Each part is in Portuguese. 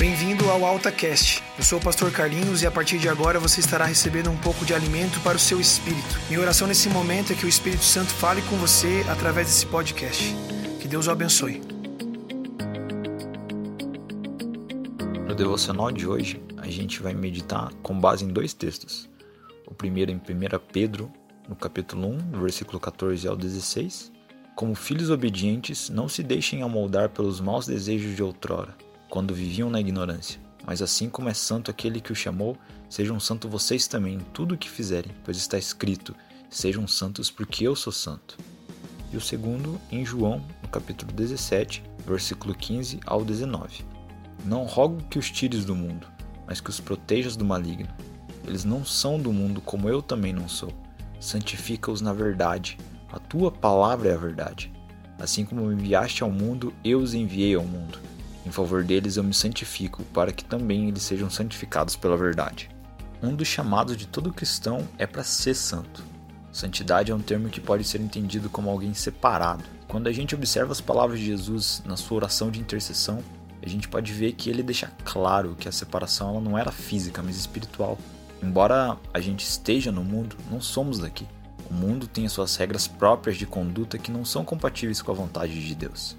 Bem-vindo ao AltaCast. Eu sou o pastor Carlinhos e a partir de agora você estará recebendo um pouco de alimento para o seu espírito. Minha oração nesse momento é que o Espírito Santo fale com você através desse podcast. Que Deus o abençoe. No devocional de hoje, a gente vai meditar com base em dois textos. O primeiro em 1 Pedro, no capítulo 1, do versículo 14 ao 16. Como filhos obedientes, não se deixem amoldar pelos maus desejos de outrora quando viviam na ignorância. Mas assim como é santo aquele que o chamou, sejam santos vocês também em tudo o que fizerem, pois está escrito: sejam santos porque eu sou santo. E o segundo em João, no capítulo 17, versículo 15 ao 19. Não rogo que os tires do mundo, mas que os protejas do maligno. Eles não são do mundo como eu também não sou. Santifica-os na verdade. A tua palavra é a verdade. Assim como me enviaste ao mundo, eu os enviei ao mundo. Em favor deles eu me santifico, para que também eles sejam santificados pela verdade. Um dos chamados de todo cristão é para ser santo. Santidade é um termo que pode ser entendido como alguém separado. Quando a gente observa as palavras de Jesus na sua oração de intercessão, a gente pode ver que ele deixa claro que a separação ela não era física, mas espiritual. Embora a gente esteja no mundo, não somos daqui. O mundo tem as suas regras próprias de conduta que não são compatíveis com a vontade de Deus.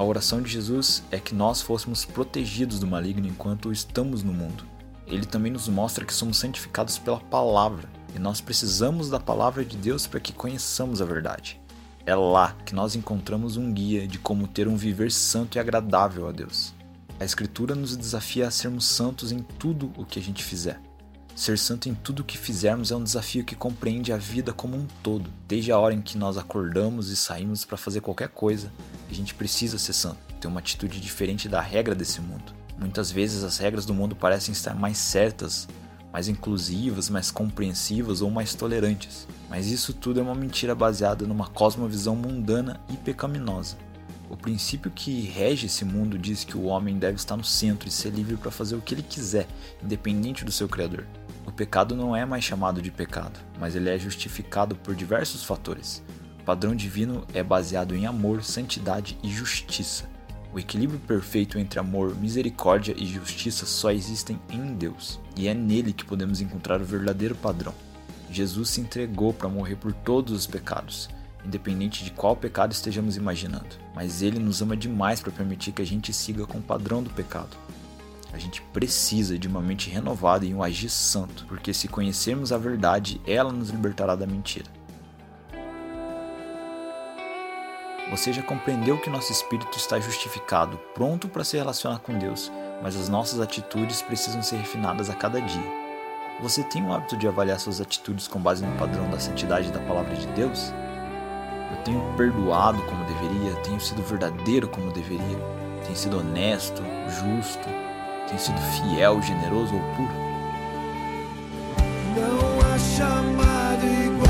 A oração de Jesus é que nós fôssemos protegidos do maligno enquanto estamos no mundo. Ele também nos mostra que somos santificados pela palavra e nós precisamos da palavra de Deus para que conheçamos a verdade. É lá que nós encontramos um guia de como ter um viver santo e agradável a Deus. A Escritura nos desafia a sermos santos em tudo o que a gente fizer. Ser santo em tudo o que fizermos é um desafio que compreende a vida como um todo. Desde a hora em que nós acordamos e saímos para fazer qualquer coisa, a gente precisa ser santo, ter uma atitude diferente da regra desse mundo. Muitas vezes as regras do mundo parecem estar mais certas, mais inclusivas, mais compreensivas ou mais tolerantes. Mas isso tudo é uma mentira baseada numa cosmovisão mundana e pecaminosa. O princípio que rege esse mundo diz que o homem deve estar no centro e ser livre para fazer o que ele quiser, independente do seu criador. O pecado não é mais chamado de pecado, mas ele é justificado por diversos fatores. O padrão divino é baseado em amor, santidade e justiça. O equilíbrio perfeito entre amor, misericórdia e justiça só existem em Deus, e é nele que podemos encontrar o verdadeiro padrão. Jesus se entregou para morrer por todos os pecados, independente de qual pecado estejamos imaginando, mas ele nos ama demais para permitir que a gente siga com o padrão do pecado. A gente precisa de uma mente renovada e um agir santo, porque se conhecermos a verdade, ela nos libertará da mentira. Você já compreendeu que nosso espírito está justificado, pronto para se relacionar com Deus, mas as nossas atitudes precisam ser refinadas a cada dia. Você tem o hábito de avaliar suas atitudes com base no padrão da santidade da palavra de Deus? Eu tenho perdoado como deveria, tenho sido verdadeiro como deveria, tenho sido honesto, justo, tem sido fiel, generoso ou puro? Não há chamado igual